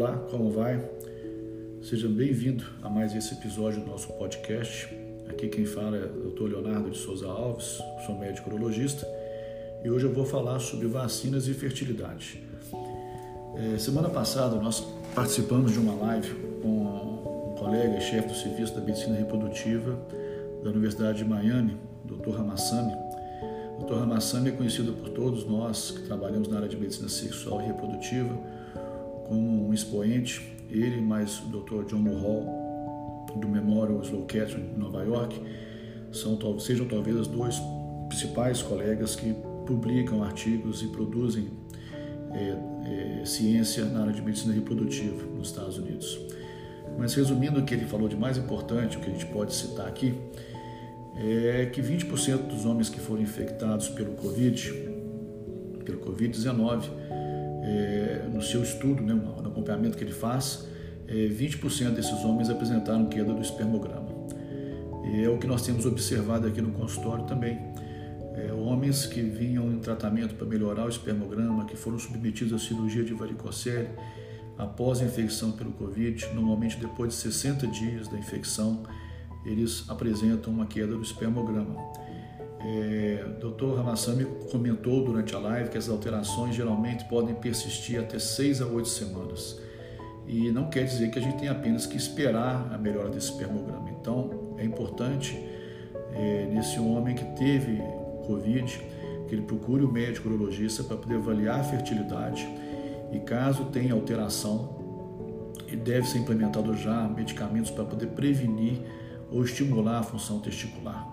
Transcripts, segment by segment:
Olá, como vai? Seja bem-vindo a mais esse episódio do nosso podcast. Aqui quem fala é o Dr. Leonardo de Souza Alves, sou médico urologista e hoje eu vou falar sobre vacinas e fertilidade. É, semana passada nós participamos de uma live com um colega e chefe do Serviço da Medicina Reprodutiva da Universidade de Miami, Dr. Ramassami. Dr. Ramassami é conhecido por todos nós que trabalhamos na área de medicina sexual e reprodutiva como um expoente. Ele mais o Dr. John Mulhall do Memorial Sloan Kettering, em Nova York, são, sejam talvez os dois principais colegas que publicam artigos e produzem é, é, ciência na área de medicina reprodutiva nos Estados Unidos. Mas resumindo o que ele falou de mais importante, o que a gente pode citar aqui, é que 20% dos homens que foram infectados pelo Covid, pelo Covid-19, é, no seu estudo, né, no acompanhamento que ele faz, é, 20% desses homens apresentaram queda do espermograma. É o que nós temos observado aqui no consultório também. É, homens que vinham em tratamento para melhorar o espermograma, que foram submetidos à cirurgia de varicocele após a infecção pelo Covid, normalmente depois de 60 dias da infecção, eles apresentam uma queda do espermograma. É, Dr. Ramassami comentou durante a live que as alterações geralmente podem persistir até 6 a 8 semanas. E não quer dizer que a gente tem apenas que esperar a melhora desse espermograma. Então, é importante é, nesse homem que teve Covid que ele procure o médico urologista para poder avaliar a fertilidade e caso tenha alteração, e deve ser implementado já medicamentos para poder prevenir ou estimular a função testicular.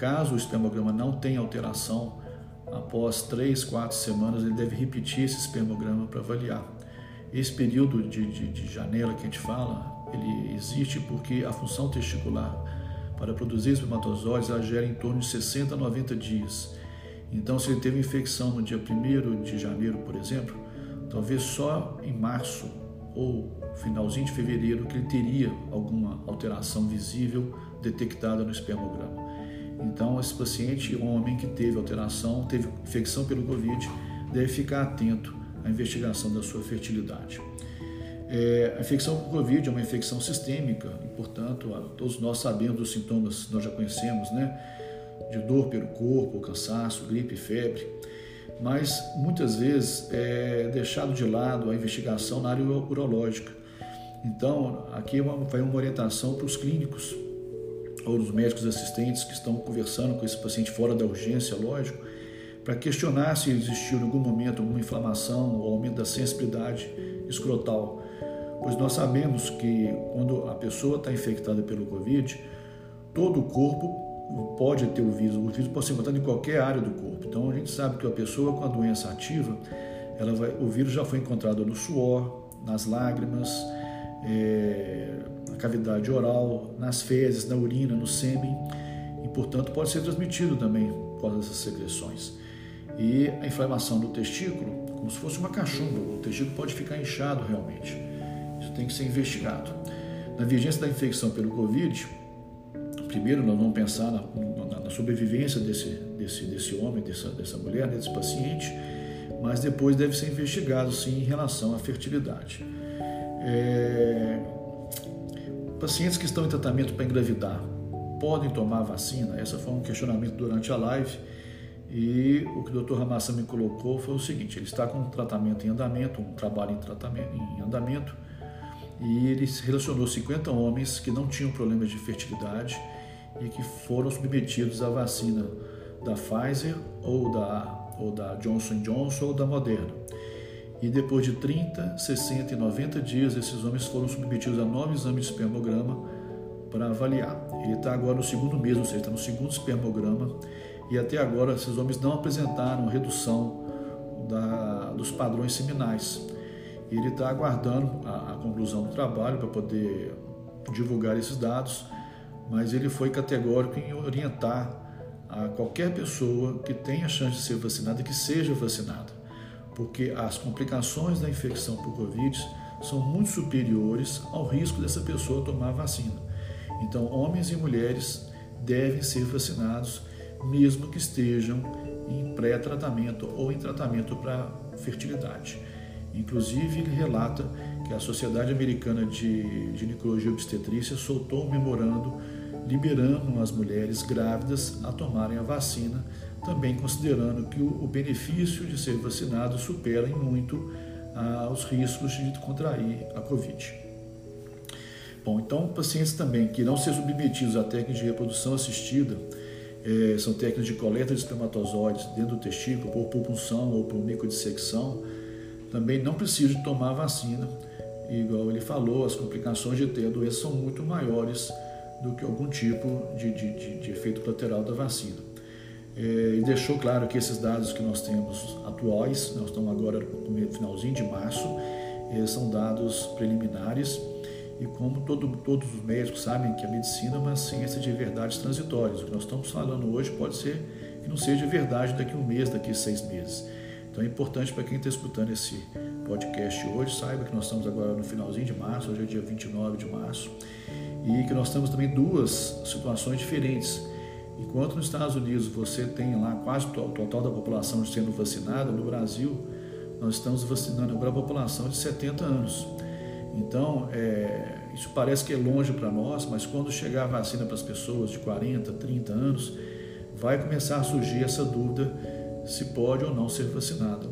Caso o espermograma não tenha alteração, após 3, 4 semanas ele deve repetir esse espermograma para avaliar. Esse período de, de, de, janela que a gente fala, ele existe porque a função testicular para produzir espermatozoides ela gera em torno de 60 a 90 dias. Então, se ele teve infecção no dia 1 de janeiro, por exemplo, talvez só em março ou finalzinho de fevereiro que ele teria alguma alteração visível detectada no espermograma. Então, esse paciente, um homem que teve alteração, teve infecção pelo Covid, deve ficar atento à investigação da sua fertilidade. É, a infecção por Covid é uma infecção sistêmica e, portanto, todos nós sabemos dos sintomas, nós já conhecemos, né? De dor pelo corpo, cansaço, gripe, febre mas muitas vezes é deixado de lado a investigação na área urológica. Então, aqui vai uma orientação para os clínicos ou os médicos assistentes que estão conversando com esse paciente fora da urgência, lógico, para questionar se existiu em algum momento alguma inflamação ou aumento da sensibilidade escrotal. Pois nós sabemos que quando a pessoa está infectada pelo Covid, todo o corpo pode ter o vírus. O vírus pode ser encontrado em qualquer área do corpo. Então a gente sabe que a pessoa com a doença ativa, ela vai, o vírus já foi encontrado no suor, nas lágrimas, é, na cavidade oral, nas fezes, na urina, no sêmen e, portanto, pode ser transmitido também por essas secreções. E a inflamação do testículo, como se fosse uma cachumba, o testículo pode ficar inchado realmente. Isso tem que ser investigado. Na vigência da infecção pelo Covid, primeiro nós vamos pensar na, na, na sobrevivência desse, desse, desse homem, dessa, dessa mulher, desse paciente, mas depois deve ser investigado sim em relação à fertilidade. É, pacientes que estão em tratamento para engravidar podem tomar vacina? Esse foi um questionamento durante a live e o que o Dr. Ramassa me colocou foi o seguinte: ele está com um tratamento em andamento, um trabalho em, tratamento, em andamento, e ele relacionou 50 homens que não tinham problemas de fertilidade e que foram submetidos à vacina da Pfizer ou da, ou da Johnson Johnson ou da Moderna. E depois de 30, 60 e 90 dias, esses homens foram submetidos a nove exames de espermograma para avaliar. Ele está agora no segundo mês, ou seja, está no segundo espermograma, e até agora esses homens não apresentaram redução da, dos padrões seminais. Ele está aguardando a, a conclusão do trabalho para poder divulgar esses dados mas ele foi categórico em orientar a qualquer pessoa que tenha chance de ser vacinada que seja vacinada, porque as complicações da infecção por Covid são muito superiores ao risco dessa pessoa tomar vacina. Então, homens e mulheres devem ser vacinados, mesmo que estejam em pré-tratamento ou em tratamento para fertilidade. Inclusive, ele relata que a Sociedade Americana de Ginecologia e Obstetrícia soltou um memorando liberando as mulheres grávidas a tomarem a vacina, também considerando que o benefício de ser vacinado supera em muito ah, os riscos de contrair a Covid. Bom, então pacientes também que não sejam submetidos a técnicas de reprodução assistida, eh, são técnicas de coleta de espermatozoides dentro do testículo, por propulsão ou por microdissecção, também não precisam tomar vacina. E, igual ele falou, as complicações de ter a doença são muito maiores do que algum tipo de, de, de, de efeito colateral da vacina. É, e deixou claro que esses dados que nós temos atuais, nós estamos agora no finalzinho de março, é, são dados preliminares e como todo, todos os médicos sabem que a medicina é uma ciência de verdades transitórias. O que nós estamos falando hoje pode ser que não seja verdade daqui a um mês, daqui a seis meses. Então é importante para quem está escutando esse podcast hoje, saiba que nós estamos agora no finalzinho de março, hoje é dia 29 de março, e que nós temos também duas situações diferentes. Enquanto nos Estados Unidos você tem lá quase o total da população sendo vacinada, no Brasil nós estamos vacinando agora a população de 70 anos. Então, é, isso parece que é longe para nós, mas quando chegar a vacina para as pessoas de 40, 30 anos, vai começar a surgir essa dúvida se pode ou não ser vacinada.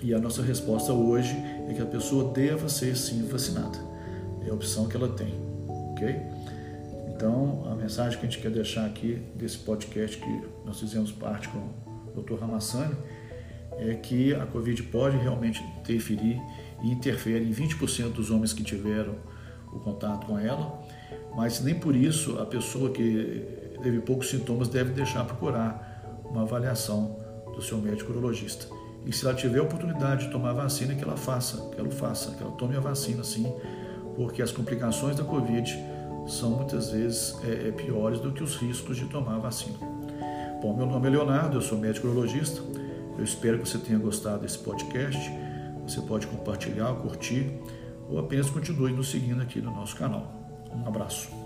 E a nossa resposta hoje é que a pessoa deva ser sim vacinada. É a opção que ela tem, ok? Então, a mensagem que a gente quer deixar aqui desse podcast que nós fizemos parte com o Dr. Ramassani é que a Covid pode realmente interferir e interfere em 20% dos homens que tiveram o contato com ela, mas nem por isso a pessoa que teve poucos sintomas deve deixar procurar uma avaliação do seu médico urologista. E se ela tiver a oportunidade de tomar a vacina, que ela faça, que ela faça, que ela tome a vacina sim, porque as complicações da Covid são muitas vezes é, é, piores do que os riscos de tomar a vacina. Bom, meu nome é Leonardo, eu sou médico urologista. Eu espero que você tenha gostado desse podcast. Você pode compartilhar, curtir ou apenas continue nos seguindo aqui no nosso canal. Um abraço.